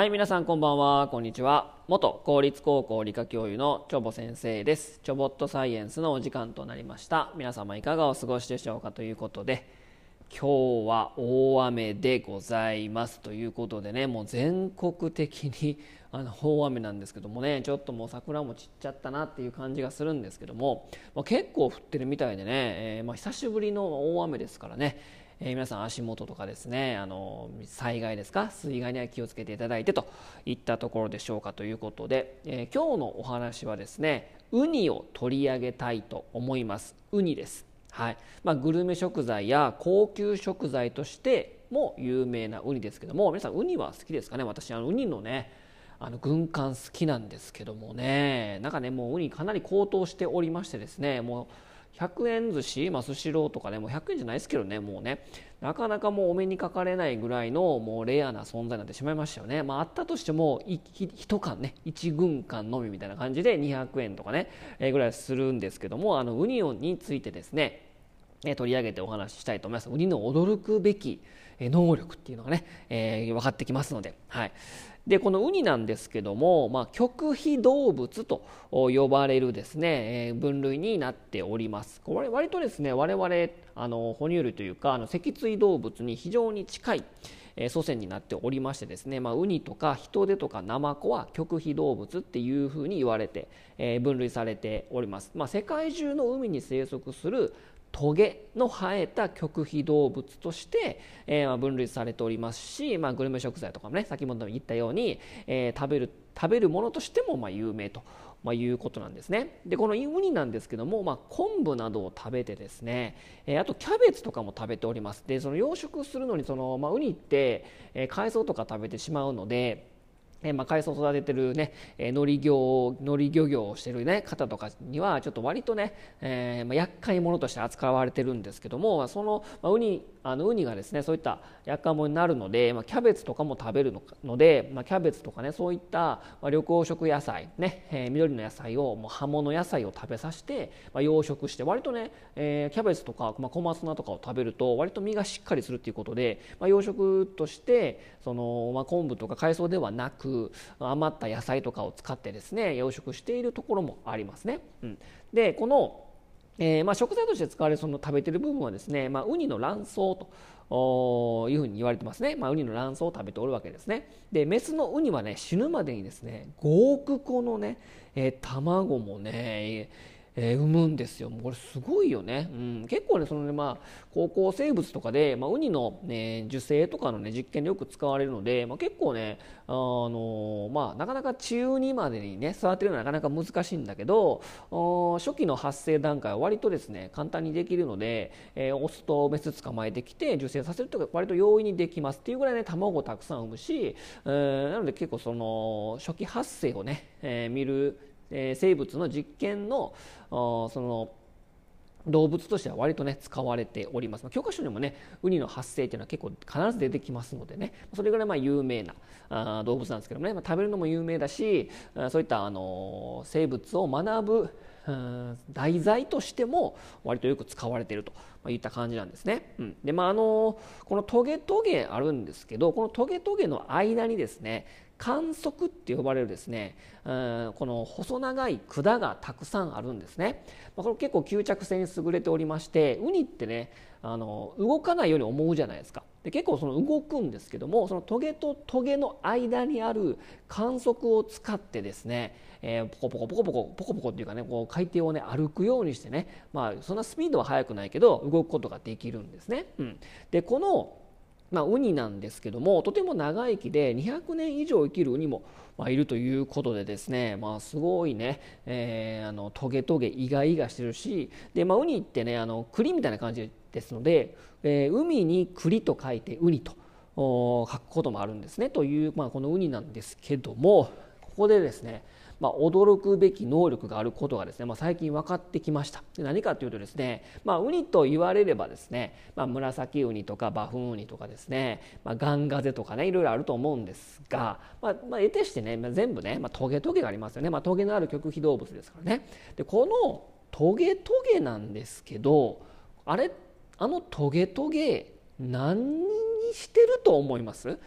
はい皆さんこんばんは。こんにちは。元公立高校理科教諭のチョボ先生です。チョボットサイエンスのお時間となりました。皆様いかがお過ごしでしょうかということで今日は大雨でございます。ということでねもう全国的に あの大雨なんですけどもねちょっともう桜も散っちゃったなっていう感じがするんですけども、まあ、結構降ってるみたいでね、えー、まあ、久しぶりの大雨ですからねえー、皆さん足元とかですねあの災害ですか？水害には気をつけていただいてといったところでしょうかということで、えー、今日のお話はですねウニを取り上げたいと思います。ウニです。はい。まあ、グルメ食材や高級食材としても有名なウニですけども皆さんウニは好きですかね？私あのウニのねあの軍艦好きなんですけどもね。なんかねもうウニかなり高騰しておりましてですねもう100円寿司、まあ、スシローとかねもう100円じゃないですけどねもうね。なかなかもうお目にかかれないぐらいのもうレアな存在になってしまいましたよね、まあ、あったとしても1缶ね1軍艦のみみたいな感じで200円とかね、えー、ぐらいするんですけどもあのウニオンについてですね取り上げてお話ししたいと思います。ウニの驚くべき能力っていうのがね、えー、分かってきますので、はい、でこのウニなんですけども、まあ、極秘動物と呼ばれるですね、えー、分類になっております。これ割とですね我々あの哺乳類というかあの脊椎動物に非常に近い祖先になっておりましてですね、まあ、ウニとかヒトデとかナマコは極秘動物っていうふうに言われて、えー、分類されております、まあ、世界中の海に生息するトゲの生えた極秘動物として、えー、分類されておりますし、まあ、グルメ食材とかもね先ほど言ったように、えー、食べる食べるものとしてもまあ有名と、まあ、いうことなんですね。でこのウニなんですけども、まあ、昆布などを食べてですね、えー、あとキャベツとかも食べております。でその養殖するのにその、まあ、ウニって、えー、海藻とか食べてしまうのでえまあ、海藻を育ててるね、え海苔業海苔漁業をしてる、ね、方とかにはちょっと割とね、えー、まあ、厄介者として扱われてるんですけどもその、まあ、ウニあのウニがですねそういった厄介者になるので、まあ、キャベツとかも食べるので、まあ、キャベツとかねそういった、まあ、緑黄色野菜ね、えー、緑の野菜をもう葉物野菜を食べさせて、まあ、養殖して割とね、え、キャベツとか、まあ、小松菜とかを食べると割と身がしっかりするっていうことで、まあ、養殖としてその、まあ、昆布とか海藻ではなく余った野菜とかを使ってですね養殖しているところもありますね。うん、でこのえー、まあ、食材として使われるその食べてる部分はですね、まあ、ウニの卵巣というふうに言われてますね、まあ、ウニの卵巣を食べておるわけですね。でメスのウニはね死ぬまでにですね5億個のね、えー、卵もねえー、産むんですよ。これすごいよね。うん、結構ね、そのね、まあ、高校生物とかで、まあ、ウニの、ね、受精とかのね、実験でよく使われるので、まあ、結構ね、あの、まあ、なかなか中2までにね、育てるのはなかなか難しいんだけど、初期の発生段階は割とですね、簡単にできるので、えー、オスとメス捕まえてきて、受精させるとか割と容易にできますっていうぐらいね、卵をたくさん産むし、えー、なので結構その、初期発生をね、えー、見るえ、生物の実験のその動物としては割とね使われております、ま、教科書にもねウニの発生っていうのは結構必ず出てきますのでね。それぐらいまあ有名なあ動物なんですけどもね、まあ、食べるのも有名だしそういったあの生物を学ぶ題材としても割とよく使われていると。いった感じなんですね。うん、でまああのこのトゲトゲあるんですけどこのトゲトゲの間にですね観測って呼ばれるですね、うん、この細長い管がたくさんあるんですね。まあ、これ結構吸着性に優れておりましてウニってねあの動かないように思うじゃないですか。で結構その動くんですけどもそのトゲとトゲの間にある観測を使ってですね、えー、ポコポコポコポコポコポコっていうかねこう海底をね歩くようにしてねまあそんなスピードは速くないけど動くことができるんですね。うん、でこのまあ、ウニなんですけどもとても長生きで200年以上生きるウニも、まあ、いるということでですね、まあ、すごいね、えー、あのトゲトゲイガイガしてるしで、まあ、ウニってねあの栗みたいな感じですので、えー、海に栗と書いてウニと書くこともあるんですね。という、まあ、このウニなんですけどもここでですねまあ、驚くべき能力があることがですね、まあ、最近分かってきました。で何かというとですね、まあ、ウニと言われればですね、まあ、紫ウニとかバフンウニとかですね、まあ、ガンガゼとかねいろいろあると思うんですが、まあまあ、得てしてね、まあ、全部ね、まあ、トゲトゲがありますよね、まあ、トゲのある極秘動物ですからね。でこのトゲトゲなんですけどあれあのトゲトゲ何にしてると思います？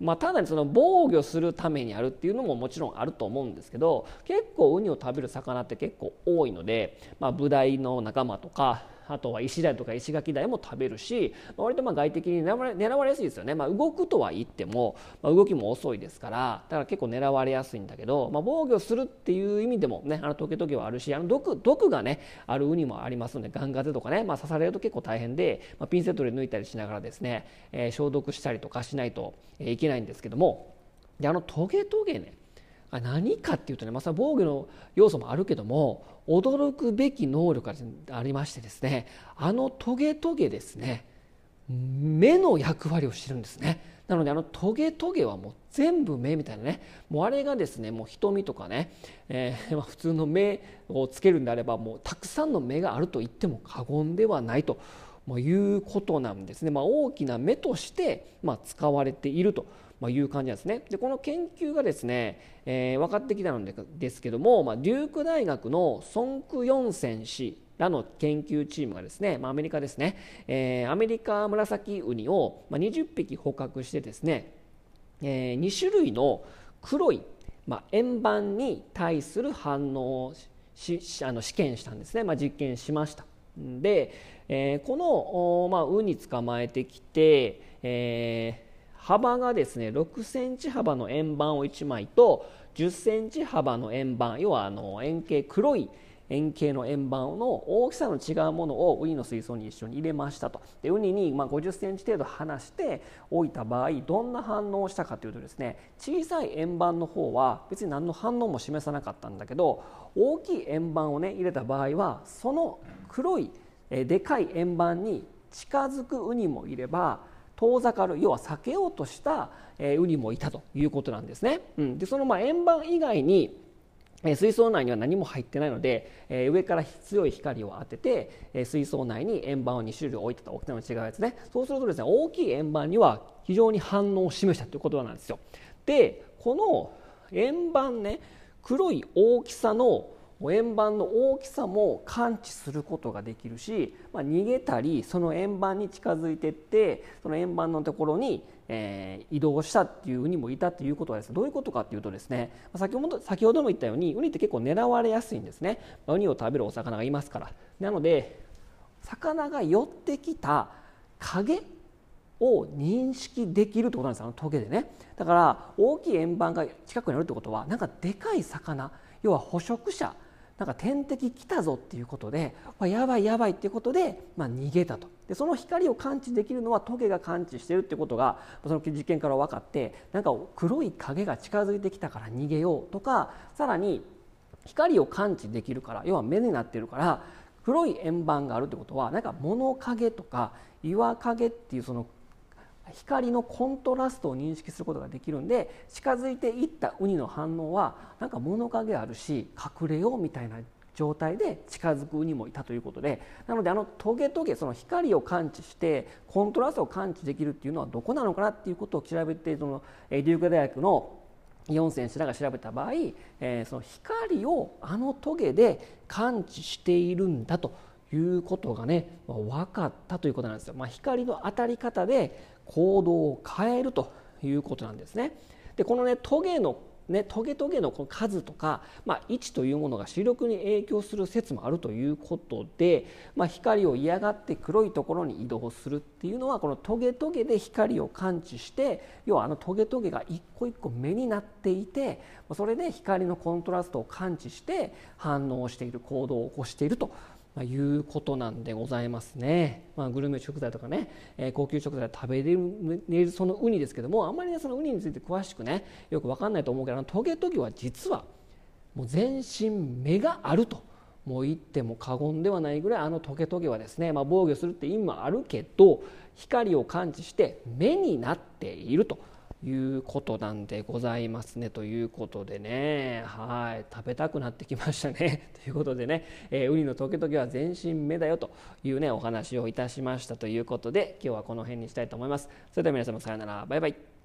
まあ、ただその防御するためにあるっていうのももちろんあると思うんですけど結構ウニを食べる魚って結構多いので、まあ、ブダイの仲間とかあとは石鯛とか石垣鯛も食べるし、割とまあ外的に狙われ狙われやすいですよね、まあ、動くとは言っても、まあ、動きも遅いですからだから結構狙われやすいんだけど、まあ、防御するっていう意味でもねあのトゲトゲはあるしあの毒毒がねあるウニもありますのでガンガゼとかね、まあ、刺されると結構大変で、まあ、ピンセットで抜いたりしながらですね、えー、消毒したりとかしないといけないんですけどもであのトゲトゲね何かっていうとね、まあ、防御の要素もあるけども驚くべき能力がありましてですねあのトゲトゲですね目の役割をしてるんですね。なのであのトゲトゲはもう全部目みたいなねもうあれがですねもう瞳とかね、えー、まあ、普通の目をつけるんであればもうたくさんの目があると言っても過言ではないということなんですね、まあ、大きな目として、ま使われているとまあ、いう感じなんですね。でこの研究がですね、えー、分かってきたのですけども、まあ、デューク大学のソンク・ヨンセン氏らの研究チームがですね、まあ、アメリカですね、えー、アメリカ紫ウニを、まあ、20匹捕獲してですね、えー、2種類の黒い、まあ、円盤に対する反応をしあの試験したんですね、まあ、実験しました。で、えー、この、まあ、ウニ捕まえてきて、えー幅がですね6センチ幅の円盤を1枚と10センチ幅の円盤要はあの円形黒い円形の円盤の大きさの違うものをウニの水槽に一緒に入れましたとでウニにま50センチ程度離しておいた場合どんな反応をしたかというとですね小さい円盤の方は別に何の反応も示さなかったんだけど大きい円盤をね入れた場合はその黒いでかい円盤に近づくウニもいれば遠ざかる要は避けようとした、えウニもいたということなんですね。うん、でそのまあ円盤以外に水槽内には何も入ってないので、え上から強い光を当てて、え水槽内に円盤を2種類置いてた大きさの違うやつねそうするとですね大きい円盤には非常に反応を示したということなんですよ。でこの円盤ね黒い大きさの円盤の大きさも感知することができるし、まあ、逃げたりその円盤に近づいていってその円盤のところに、えー、移動したっていうウニもいたっていうことはです、ね、どういうことかっていうとですね先ほど先ほども言ったようにウニって結構狙われやすいんですね。ウニを食べるお魚がいますから。なので魚が寄ってきた影を認識できるってことなんです。あのトゲでね。だから大きい円盤が近くにあるってことはなんかでかい魚要は捕食者なんか天敵来たぞっていうことで、まあ、やばいやばいっていうことで、まあ、逃げたと。でその光を感知できるのはトゲが感知してるってことがその実験から分かってなんか黒い影が近づいてきたから逃げようとかさらに光を感知できるから要は目になってるから黒い円盤があるってことはなんか物陰とか岩陰っていうその光のコントラストを認識することができるんで近づいていったウニの反応はなんか物陰あるし隠れようみたいな状態で近づくウニもいたということでなのであのトゲトゲその光を感知してコントラストを感知できるっていうのはどこなのかなっていうことを調べてそのデューク大学の4選手らが調べた場合、えー、その光をあのトゲで感知しているんだということがね分かったということなんですよ。まあ、光の当たり方で行動を変えるということなんですね。でこのねトゲのね、トゲトゲのこの数とか、まあ、位置というものが視力に影響する説もあるということで、まあ、光を嫌がって黒いところに移動するっていうのはこのトゲトゲで光を感知して要はあのトゲトゲが一個一個目になっていてそれで光のコントラストを感知して反応している行動を起こしているとまあ、いうことなんでございますね、まあ、グルメ食材とかね、えー、高級食材食べれるそのウニですけどもあんまりねそのウニについて詳しくねよく分かんないと思うけどトゲトゲは実はもう全身目があるともう言っても過言ではないぐらいあのトゲトゲはですね、まあ、防御するって意味もあるけど光を感知して目になっていると。いうことなんでございますね。ということでね。はい。食べたくなってきましたね。ということでね、えー、ウニのトゲトゲは全身目だよというねお話をいたしましたということで今日はこの辺にしたいと思います。それでは皆様さようなら。バイバイ。